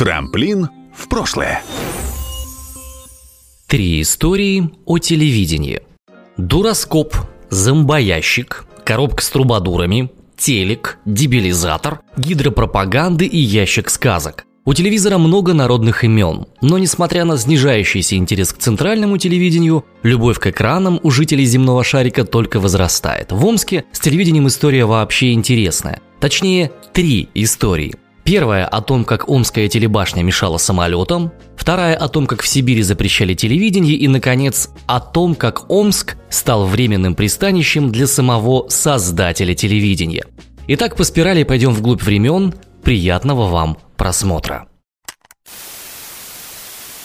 Трамплин в прошлое. Три истории о телевидении. Дуроскоп, зомбоящик, коробка с трубадурами, телек, дебилизатор, гидропропаганды и ящик сказок. У телевизора много народных имен, но несмотря на снижающийся интерес к центральному телевидению, любовь к экранам у жителей земного шарика только возрастает. В Омске с телевидением история вообще интересная. Точнее, три истории. Первая о том, как Омская телебашня мешала самолетам, вторая о том, как в Сибири запрещали телевидение и, наконец, о том, как Омск стал временным пристанищем для самого создателя телевидения. Итак, по спирали пойдем вглубь времен. Приятного вам просмотра.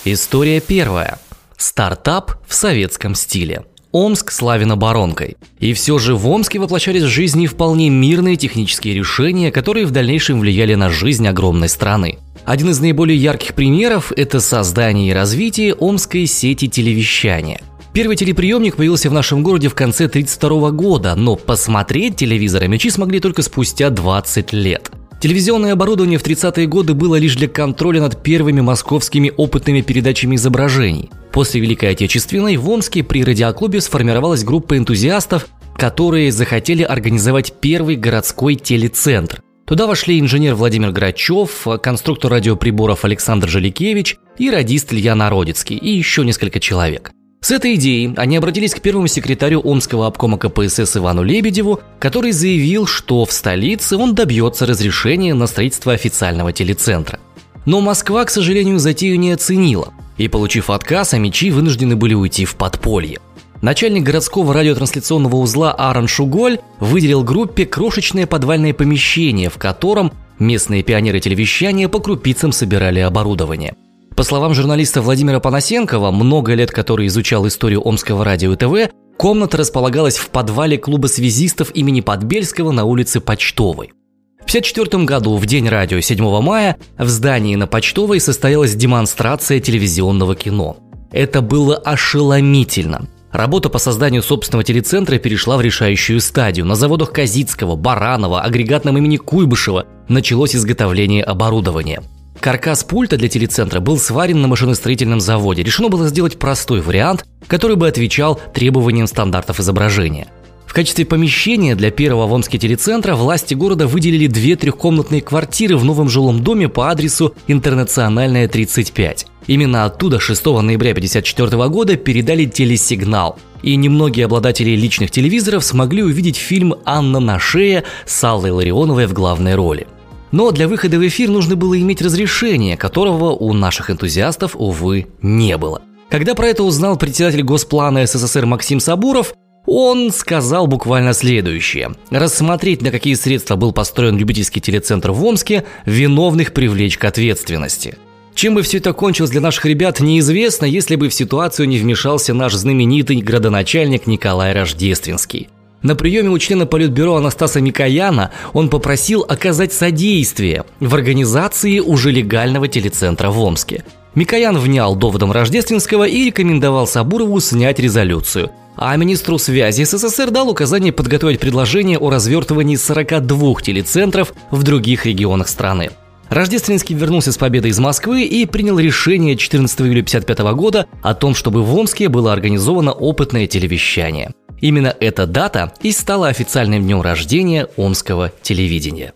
История первая. Стартап в советском стиле. Омск славен оборонкой. И все же в Омске воплощались в жизни вполне мирные технические решения, которые в дальнейшем влияли на жизнь огромной страны. Один из наиболее ярких примеров – это создание и развитие омской сети телевещания. Первый телеприемник появился в нашем городе в конце 1932 года, но посмотреть телевизор мечи смогли только спустя 20 лет – Телевизионное оборудование в 30-е годы было лишь для контроля над первыми московскими опытными передачами изображений. После Великой Отечественной в Омске при радиоклубе сформировалась группа энтузиастов, которые захотели организовать первый городской телецентр. Туда вошли инженер Владимир Грачев, конструктор радиоприборов Александр Жаликевич и радист Илья Народицкий и еще несколько человек. С этой идеей они обратились к первому секретарю Омского обкома КПСС Ивану Лебедеву, который заявил, что в столице он добьется разрешения на строительство официального телецентра. Но Москва, к сожалению, затею не оценила, и, получив отказ, амичи вынуждены были уйти в подполье. Начальник городского радиотрансляционного узла Аарон Шуголь выделил группе крошечное подвальное помещение, в котором местные пионеры телевещания по крупицам собирали оборудование – по словам журналиста Владимира Панасенкова, много лет который изучал историю Омского радио и ТВ, комната располагалась в подвале клуба связистов имени Подбельского на улице Почтовой. В 1954 году, в День радио 7 мая, в здании на Почтовой состоялась демонстрация телевизионного кино. Это было ошеломительно. Работа по созданию собственного телецентра перешла в решающую стадию. На заводах Казицкого, Баранова, агрегатном имени Куйбышева началось изготовление оборудования – Каркас пульта для телецентра был сварен на машиностроительном заводе. Решено было сделать простой вариант, который бы отвечал требованиям стандартов изображения. В качестве помещения для первого в Омске телецентра власти города выделили две трехкомнатные квартиры в новом жилом доме по адресу Интернациональная 35. Именно оттуда 6 ноября 1954 года передали телесигнал. И немногие обладатели личных телевизоров смогли увидеть фильм «Анна на шее» с Аллой Ларионовой в главной роли. Но для выхода в эфир нужно было иметь разрешение, которого у наших энтузиастов, увы, не было. Когда про это узнал председатель Госплана СССР Максим Сабуров, он сказал буквально следующее. Рассмотреть, на какие средства был построен любительский телецентр в Омске, виновных привлечь к ответственности. Чем бы все это кончилось для наших ребят, неизвестно, если бы в ситуацию не вмешался наш знаменитый градоначальник Николай Рождественский. На приеме у члена Политбюро Анастаса Микояна он попросил оказать содействие в организации уже легального телецентра в Омске. Микоян внял доводом Рождественского и рекомендовал Сабурову снять резолюцию. А министру связи СССР дал указание подготовить предложение о развертывании 42 телецентров в других регионах страны. Рождественский вернулся с победой из Москвы и принял решение 14 июля 1955 года о том, чтобы в Омске было организовано опытное телевещание – Именно эта дата и стала официальным днем рождения омского телевидения.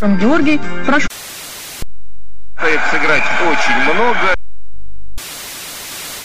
Георгий, прошу. Сыграть очень много.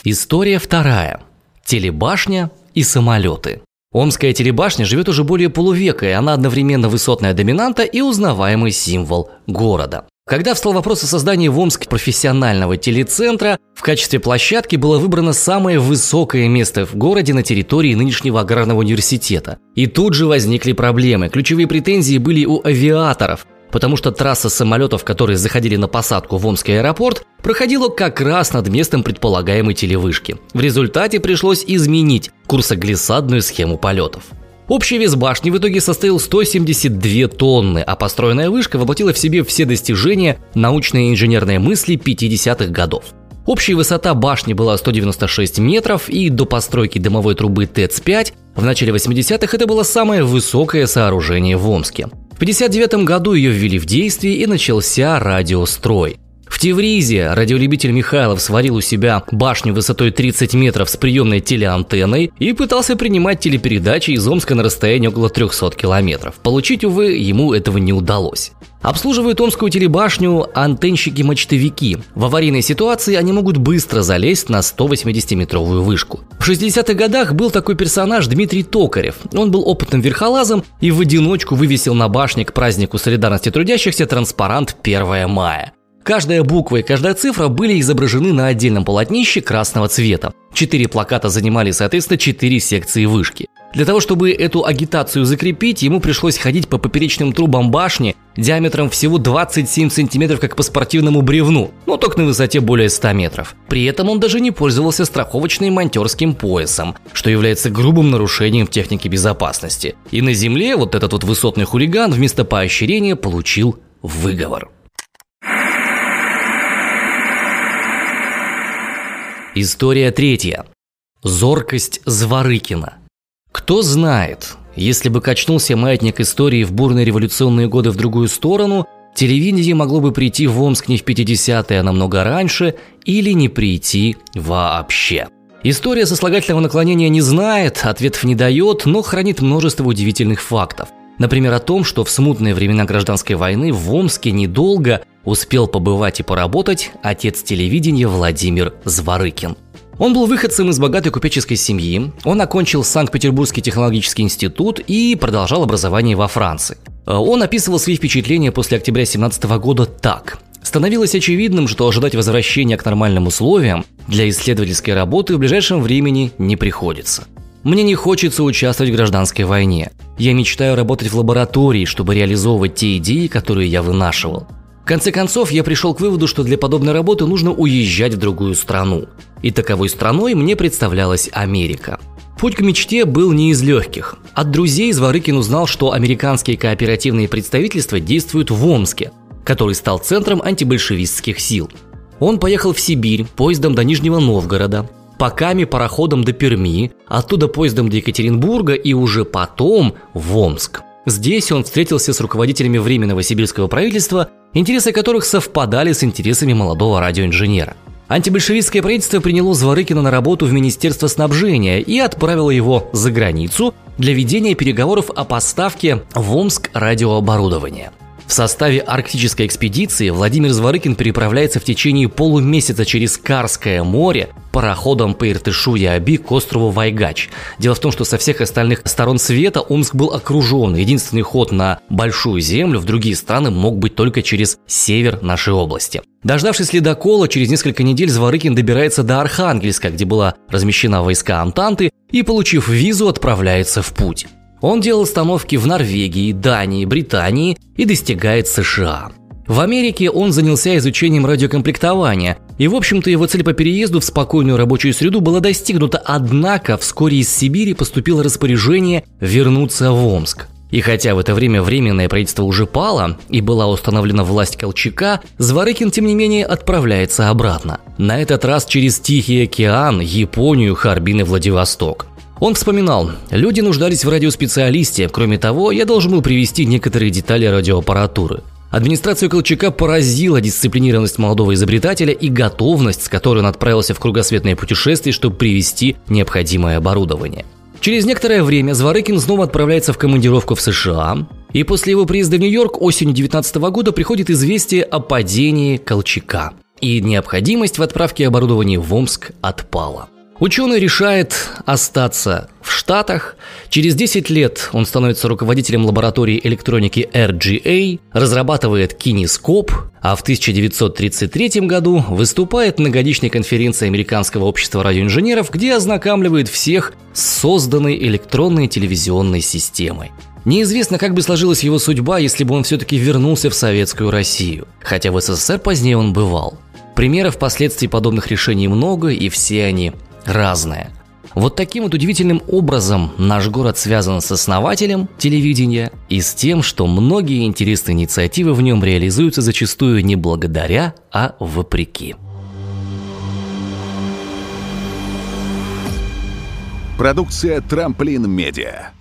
История вторая. Телебашня и самолеты. Омская телебашня живет уже более полувека, и она одновременно высотная доминанта и узнаваемый символ города. Когда встал вопрос о создании в Омске профессионального телецентра, в качестве площадки было выбрано самое высокое место в городе на территории нынешнего аграрного университета. И тут же возникли проблемы. Ключевые претензии были у авиаторов, потому что трасса самолетов, которые заходили на посадку в Омский аэропорт, проходила как раз над местом предполагаемой телевышки. В результате пришлось изменить курсоглиссадную схему полетов. Общий вес башни в итоге составил 172 тонны, а построенная вышка воплотила в себе все достижения научной и инженерной мысли 50-х годов. Общая высота башни была 196 метров, и до постройки дымовой трубы ТЭЦ-5 в начале 80-х это было самое высокое сооружение в Омске. В 1959 году ее ввели в действие и начался радиострой. В Тевризе радиолюбитель Михайлов сварил у себя башню высотой 30 метров с приемной телеантенной и пытался принимать телепередачи из Омска на расстоянии около 300 километров. Получить, увы, ему этого не удалось. Обслуживают Омскую телебашню антенщики-мачтовики. В аварийной ситуации они могут быстро залезть на 180-метровую вышку. В 60-х годах был такой персонаж Дмитрий Токарев. Он был опытным верхолазом и в одиночку вывесил на башне к празднику солидарности трудящихся транспарант 1 мая. Каждая буква и каждая цифра были изображены на отдельном полотнище красного цвета. Четыре плаката занимали, соответственно, четыре секции вышки. Для того, чтобы эту агитацию закрепить, ему пришлось ходить по поперечным трубам башни диаметром всего 27 сантиметров, как по спортивному бревну, но только на высоте более 100 метров. При этом он даже не пользовался страховочным монтерским поясом, что является грубым нарушением в технике безопасности. И на земле вот этот вот высотный хулиган вместо поощрения получил выговор. История третья. Зоркость Зворыкина. Кто знает, если бы качнулся маятник истории в бурные революционные годы в другую сторону, телевидение могло бы прийти в Омск не в 50-е, а намного раньше, или не прийти вообще. История сослагательного наклонения не знает, ответов не дает, но хранит множество удивительных фактов. Например, о том, что в смутные времена гражданской войны в Омске недолго успел побывать и поработать отец телевидения Владимир Зворыкин. Он был выходцем из богатой купеческой семьи, он окончил Санкт-Петербургский технологический институт и продолжал образование во Франции. Он описывал свои впечатления после октября 17 года так. Становилось очевидным, что ожидать возвращения к нормальным условиям для исследовательской работы в ближайшем времени не приходится. Мне не хочется участвовать в гражданской войне. Я мечтаю работать в лаборатории, чтобы реализовывать те идеи, которые я вынашивал. В конце концов, я пришел к выводу, что для подобной работы нужно уезжать в другую страну. И таковой страной мне представлялась Америка. Путь к мечте был не из легких. От друзей Зворыкин узнал, что американские кооперативные представительства действуют в Омске, который стал центром антибольшевистских сил. Он поехал в Сибирь поездом до Нижнего Новгорода, поками пароходом до Перми, оттуда поездом до Екатеринбурга и уже потом в Омск. Здесь он встретился с руководителями Временного сибирского правительства, интересы которых совпадали с интересами молодого радиоинженера. Антибольшевистское правительство приняло Зворыкина на работу в Министерство снабжения и отправило его за границу для ведения переговоров о поставке в Омск радиооборудования – в составе арктической экспедиции Владимир Зворыкин переправляется в течение полумесяца через Карское море пароходом по Иртышу и Аби к острову Вайгач. Дело в том, что со всех остальных сторон света Омск был окружен. Единственный ход на Большую Землю в другие страны мог быть только через север нашей области. Дождавшись ледокола, через несколько недель Зворыкин добирается до Архангельска, где была размещена войска Антанты, и, получив визу, отправляется в путь. Он делал остановки в Норвегии, Дании, Британии и достигает США. В Америке он занялся изучением радиокомплектования, и, в общем-то, его цель по переезду в спокойную рабочую среду была достигнута, однако вскоре из Сибири поступило распоряжение вернуться в Омск. И хотя в это время временное правительство уже пало и была установлена власть Колчака, Зворыкин, тем не менее, отправляется обратно. На этот раз через Тихий океан, Японию, Харбин и Владивосток. Он вспоминал, люди нуждались в радиоспециалисте, кроме того, я должен был привести некоторые детали радиоаппаратуры. Администрацию Колчака поразила дисциплинированность молодого изобретателя и готовность, с которой он отправился в кругосветное путешествие, чтобы привезти необходимое оборудование. Через некоторое время Зворыкин снова отправляется в командировку в США, и после его приезда в Нью-Йорк осенью 19 года приходит известие о падении Колчака, и необходимость в отправке оборудования в Омск отпала. Ученый решает остаться в Штатах. Через 10 лет он становится руководителем лаборатории электроники RGA, разрабатывает кинескоп, а в 1933 году выступает на годичной конференции Американского общества радиоинженеров, где ознакомливает всех с созданной электронной телевизионной системой. Неизвестно, как бы сложилась его судьба, если бы он все-таки вернулся в советскую Россию, хотя в СССР позднее он бывал. Примеров последствий подобных решений много, и все они разное. Вот таким вот удивительным образом наш город связан с основателем телевидения и с тем, что многие интересные инициативы в нем реализуются зачастую не благодаря, а вопреки. Продукция «Трамплин Медиа».